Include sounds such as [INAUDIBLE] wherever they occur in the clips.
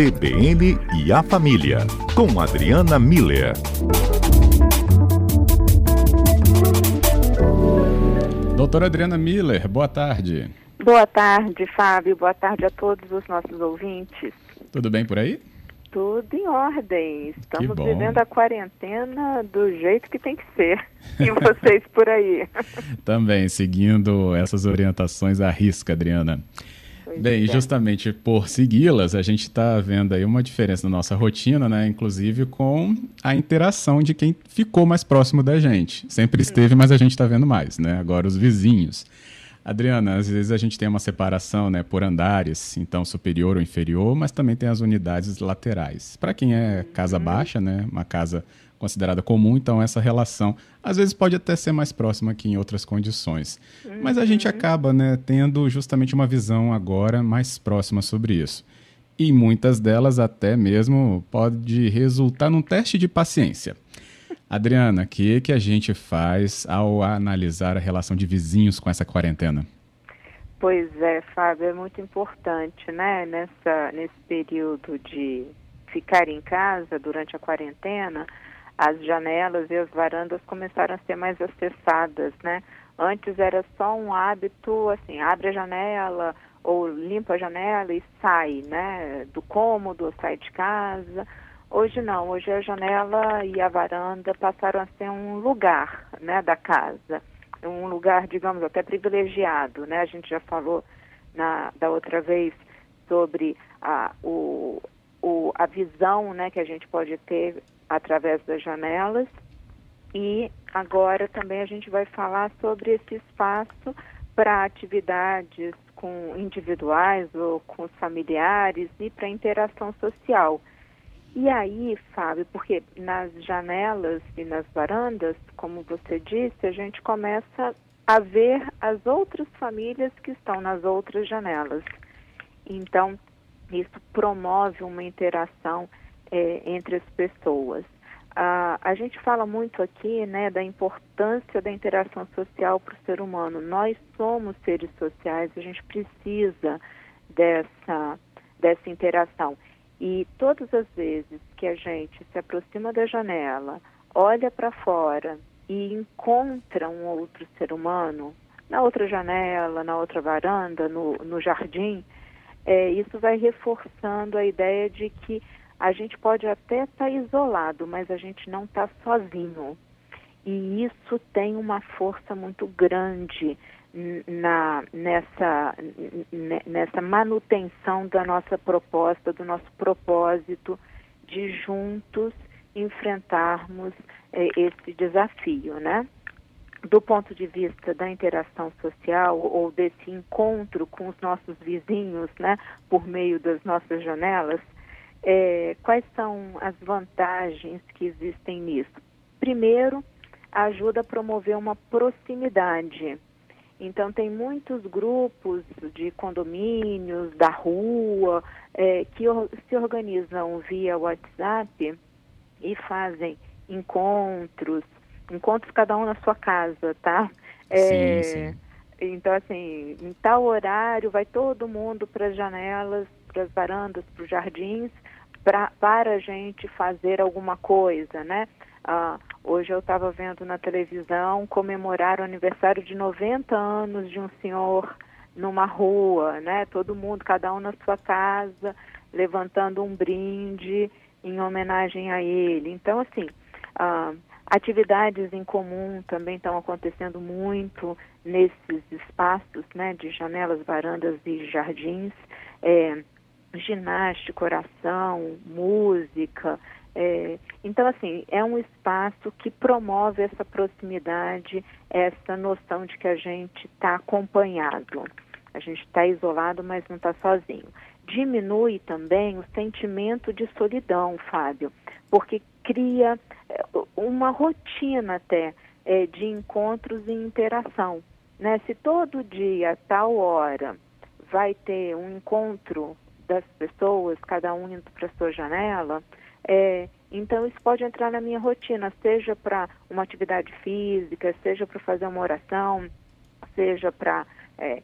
CBN e a Família, com Adriana Miller. Doutora Adriana Miller, boa tarde. Boa tarde, Fábio. Boa tarde a todos os nossos ouvintes. Tudo bem por aí? Tudo em ordem. Estamos vivendo a quarentena do jeito que tem que ser. E vocês por aí? [LAUGHS] Também, seguindo essas orientações à risca, Adriana. Pois Bem, é. justamente por segui-las, a gente está vendo aí uma diferença na nossa rotina, né? Inclusive com a interação de quem ficou mais próximo da gente. Sempre esteve, mas a gente está vendo mais, né? Agora os vizinhos. Adriana, às vezes a gente tem uma separação né, por andares, então superior ou inferior, mas também tem as unidades laterais. Para quem é casa uhum. baixa, né, uma casa considerada comum, então essa relação às vezes pode até ser mais próxima que em outras condições. Mas a gente uhum. acaba né, tendo justamente uma visão agora mais próxima sobre isso. E muitas delas até mesmo pode resultar num teste de paciência. Adriana, o que, que a gente faz ao analisar a relação de vizinhos com essa quarentena? Pois é, Fábio, é muito importante, né, nessa, nesse período de ficar em casa durante a quarentena, as janelas e as varandas começaram a ser mais acessadas, né? Antes era só um hábito, assim, abre a janela ou limpa a janela e sai, né? Do cômodo, sai de casa. Hoje não, hoje a janela e a varanda passaram a ser um lugar, né, da casa. Um lugar, digamos, até privilegiado, né? A gente já falou na, da outra vez sobre a, o, o, a visão, né, que a gente pode ter através das janelas. E agora também a gente vai falar sobre esse espaço para atividades com individuais ou com familiares e para interação social. E aí, Fábio, porque nas janelas e nas varandas, como você disse, a gente começa a ver as outras famílias que estão nas outras janelas. Então, isso promove uma interação é, entre as pessoas. Ah, a gente fala muito aqui né, da importância da interação social para o ser humano. Nós somos seres sociais, a gente precisa dessa, dessa interação. E todas as vezes que a gente se aproxima da janela, olha para fora e encontra um outro ser humano, na outra janela, na outra varanda, no, no jardim, é, isso vai reforçando a ideia de que a gente pode até estar tá isolado, mas a gente não está sozinho. E isso tem uma força muito grande na, nessa, nessa manutenção da nossa proposta, do nosso propósito de juntos enfrentarmos eh, esse desafio, né? Do ponto de vista da interação social ou desse encontro com os nossos vizinhos, né, por meio das nossas janelas, é, quais são as vantagens que existem nisso? Primeiro, ajuda a promover uma proximidade. Então, tem muitos grupos de condomínios, da rua, é, que se organizam via WhatsApp e fazem encontros, encontros cada um na sua casa, tá? É, sim, sim. Então, assim, em tal horário vai todo mundo para as janelas, para as varandas, para os jardins, pra, para a gente fazer alguma coisa, né? Ah, hoje eu estava vendo na televisão comemorar o aniversário de 90 anos de um senhor numa rua, né? Todo mundo, cada um na sua casa, levantando um brinde em homenagem a ele. Então, assim, ah, atividades em comum também estão acontecendo muito nesses espaços, né? De janelas, varandas e jardins. É, ginástica, oração, música. É, então, assim, é um espaço que promove essa proximidade, essa noção de que a gente está acompanhado. A gente está isolado, mas não está sozinho. Diminui também o sentimento de solidão, Fábio, porque cria é, uma rotina até é, de encontros e interação. Né? Se todo dia, tal hora, vai ter um encontro das pessoas, cada um indo para sua janela, é, então isso pode entrar na minha rotina, seja para uma atividade física, seja para fazer uma oração, seja para é,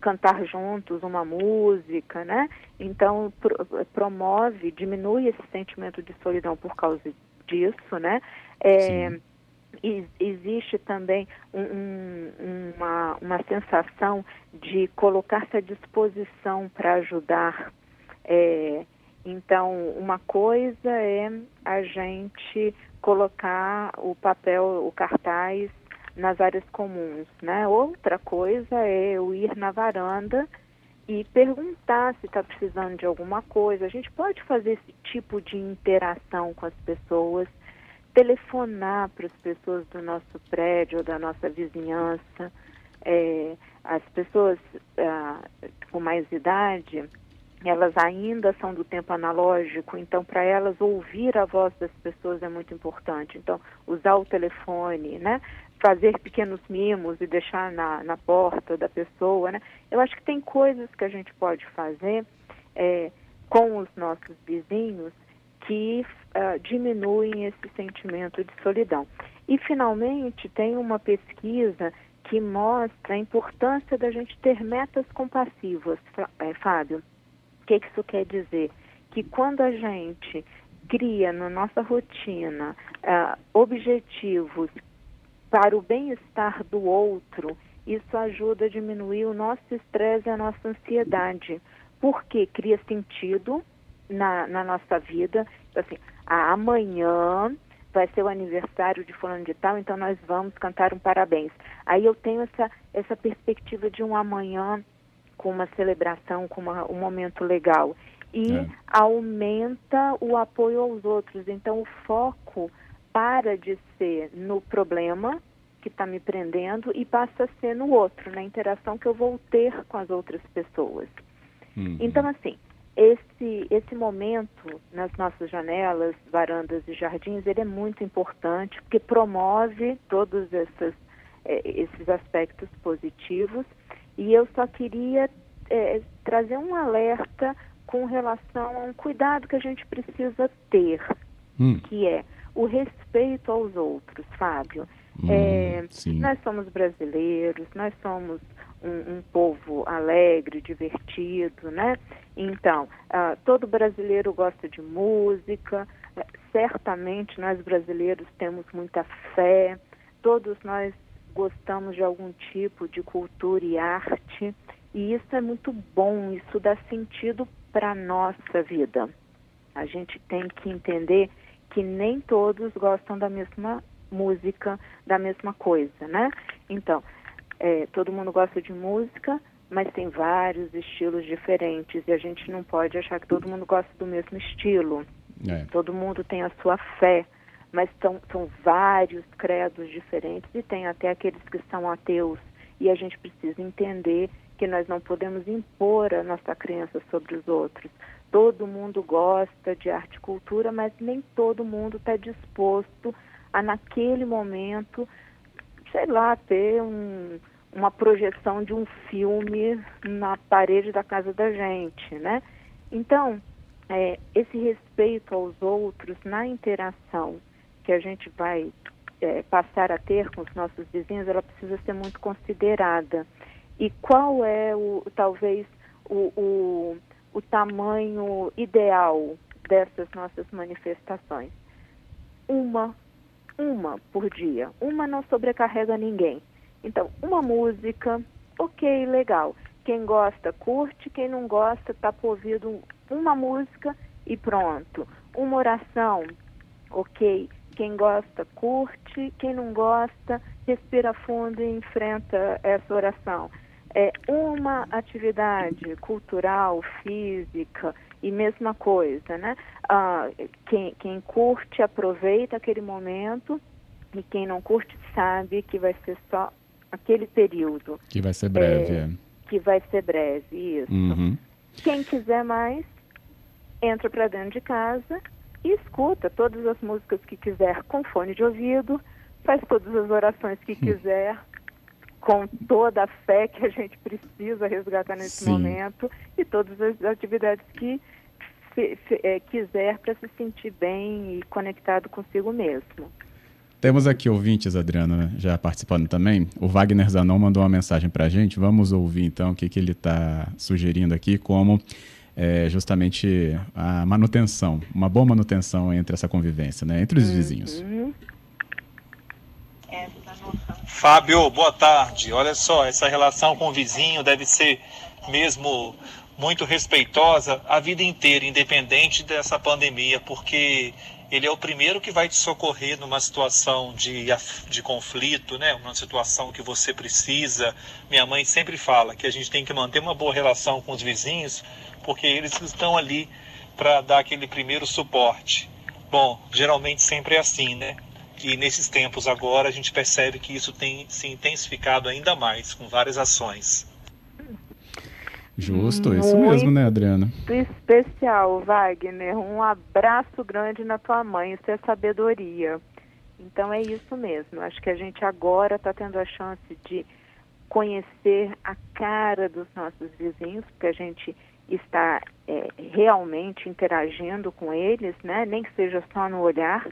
cantar juntos uma música, né? Então pro, promove, diminui esse sentimento de solidão por causa disso, né? É, existe também um, um, uma, uma sensação de colocar-se à disposição para ajudar. É, então, uma coisa é a gente colocar o papel, o cartaz nas áreas comuns, né? Outra coisa é eu ir na varanda e perguntar se está precisando de alguma coisa. A gente pode fazer esse tipo de interação com as pessoas, telefonar para as pessoas do nosso prédio ou da nossa vizinhança. É, as pessoas ah, com mais idade, elas ainda são do tempo analógico, então para elas ouvir a voz das pessoas é muito importante. Então, usar o telefone, né? Fazer pequenos mimos e deixar na, na porta da pessoa, né? Eu acho que tem coisas que a gente pode fazer é, com os nossos vizinhos que uh, diminuem esse sentimento de solidão. E, finalmente, tem uma pesquisa que mostra a importância da gente ter metas compassivas, é, Fábio que, que isso quer dizer? Que quando a gente cria na nossa rotina uh, objetivos para o bem-estar do outro, isso ajuda a diminuir o nosso estresse e a nossa ansiedade, porque cria sentido na, na nossa vida. Então, assim, ah, amanhã vai ser o aniversário de fulano de tal, então nós vamos cantar um parabéns. Aí eu tenho essa, essa perspectiva de um amanhã com uma celebração, com uma, um momento legal. E é. aumenta o apoio aos outros. Então, o foco para de ser no problema que está me prendendo e passa a ser no outro, na interação que eu vou ter com as outras pessoas. Uhum. Então, assim, esse, esse momento nas nossas janelas, varandas e jardins, ele é muito importante porque promove todos esses, eh, esses aspectos positivos e eu só queria é, trazer um alerta com relação a um cuidado que a gente precisa ter, hum. que é o respeito aos outros, Fábio. Hum, é, nós somos brasileiros, nós somos um, um, povo alegre, divertido, né? Então, uh, todo brasileiro gosta de música, uh, certamente nós brasileiros temos muita fé, todos nós gostamos de algum tipo de cultura e arte, e isso é muito bom, isso dá sentido para a nossa vida. A gente tem que entender que nem todos gostam da mesma música, da mesma coisa, né? Então, é, todo mundo gosta de música, mas tem vários estilos diferentes e a gente não pode achar que todo mundo gosta do mesmo estilo. É. Todo mundo tem a sua fé mas são, são vários credos diferentes e tem até aqueles que são ateus. E a gente precisa entender que nós não podemos impor a nossa crença sobre os outros. Todo mundo gosta de arte e cultura, mas nem todo mundo está disposto a, naquele momento, sei lá, ter um, uma projeção de um filme na parede da casa da gente, né? Então, é, esse respeito aos outros na interação que a gente vai é, passar a ter com os nossos vizinhos, ela precisa ser muito considerada. E qual é o talvez o, o, o tamanho ideal dessas nossas manifestações? Uma, uma por dia. Uma não sobrecarrega ninguém. Então, uma música, ok, legal. Quem gosta, curte. Quem não gosta, está por ouvido uma música e pronto. Uma oração, ok quem gosta, curte. Quem não gosta, respira fundo e enfrenta essa oração. É uma atividade cultural, física e mesma coisa, né? Ah, quem, quem curte aproveita aquele momento e quem não curte sabe que vai ser só aquele período. Que vai ser breve, é. é. Que vai ser breve, isso. Uhum. Quem quiser mais, entra para dentro de casa e escuta todas as músicas que quiser com fone de ouvido, faz todas as orações que hum. quiser, com toda a fé que a gente precisa resgatar nesse Sim. momento e todas as atividades que se, se, é, quiser para se sentir bem e conectado consigo mesmo. Temos aqui ouvintes, Adriana, já participando também. O Wagner Zanon mandou uma mensagem para a gente. Vamos ouvir então o que, que ele está sugerindo aqui como é, justamente a manutenção, uma boa manutenção entre essa convivência, né, entre os uhum. vizinhos. Fábio, boa tarde. Olha só, essa relação com o vizinho deve ser mesmo muito respeitosa a vida inteira, independente dessa pandemia, porque ele é o primeiro que vai te socorrer numa situação de, de conflito, né? uma situação que você precisa. Minha mãe sempre fala que a gente tem que manter uma boa relação com os vizinhos, porque eles estão ali para dar aquele primeiro suporte. Bom, geralmente sempre é assim, né? E nesses tempos agora a gente percebe que isso tem se intensificado ainda mais com várias ações. Justo, isso mesmo, né, Adriana? Muito especial, Wagner. Um abraço grande na tua mãe, isso é sabedoria. Então é isso mesmo. Acho que a gente agora está tendo a chance de conhecer a cara dos nossos vizinhos, porque a gente está é, realmente interagindo com eles, né? Nem que seja só no olhar.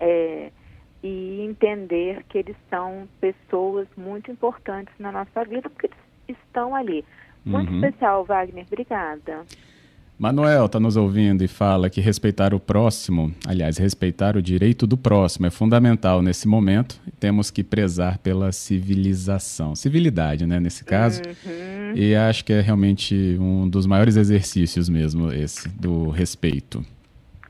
É, e entender que eles são pessoas muito importantes na nossa vida, porque eles estão ali. Muito uhum. especial, Wagner. Obrigada. Manuel está nos ouvindo e fala que respeitar o próximo, aliás, respeitar o direito do próximo é fundamental nesse momento. Temos que prezar pela civilização, civilidade, né, nesse caso. Uhum. E acho que é realmente um dos maiores exercícios mesmo esse do respeito.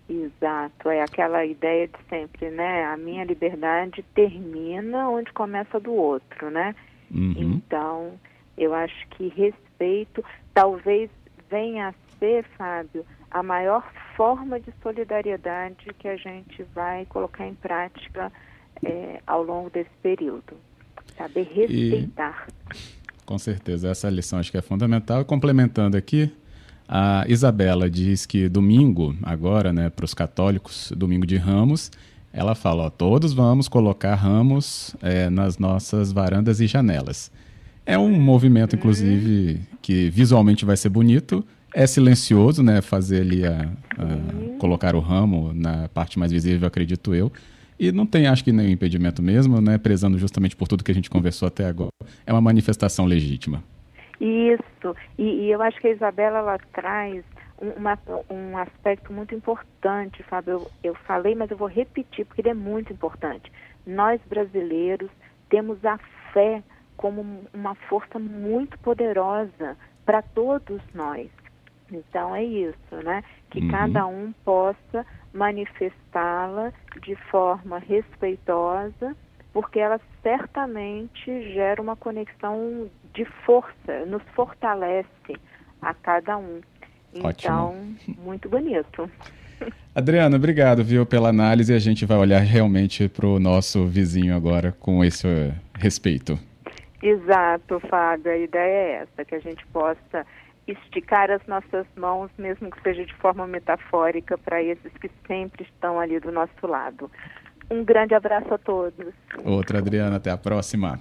Exato, é aquela ideia de sempre, né? A minha liberdade termina onde começa do outro, né? Uhum. Então, eu acho que respeito talvez venha a ser, Fábio, a maior forma de solidariedade que a gente vai colocar em prática é, ao longo desse período. Saber respeitar. E, com certeza, essa lição acho que é fundamental. Complementando aqui, a Isabela diz que domingo, agora, né, para os católicos, domingo de Ramos, ela fala: ó, todos vamos colocar ramos é, nas nossas varandas e janelas. É um movimento, inclusive, que visualmente vai ser bonito. É silencioso, né? Fazer ali a, a, colocar o ramo na parte mais visível, acredito eu. E não tem, acho que, nenhum impedimento mesmo, né? Prezando justamente por tudo que a gente conversou até agora. É uma manifestação legítima. Isso, e, e, eu acho que a Isabela ela traz uma, um aspecto muito importante, Fábio. Eu, eu falei, mas eu vou repetir porque ele é muito importante. Nós brasileiros temos a fé como uma força muito poderosa para todos nós. Então é isso, né? Que uhum. cada um possa manifestá-la de forma respeitosa porque ela certamente gera uma conexão de força, nos fortalece a cada um. Então, Ótimo. muito bonito. Adriana, obrigado, viu, pela análise. A gente vai olhar realmente para o nosso vizinho agora com esse uh, respeito. Exato, Fábio. A ideia é essa, que a gente possa esticar as nossas mãos, mesmo que seja de forma metafórica, para esses que sempre estão ali do nosso lado. Um grande abraço a todos. Outra, Adriana. Até a próxima.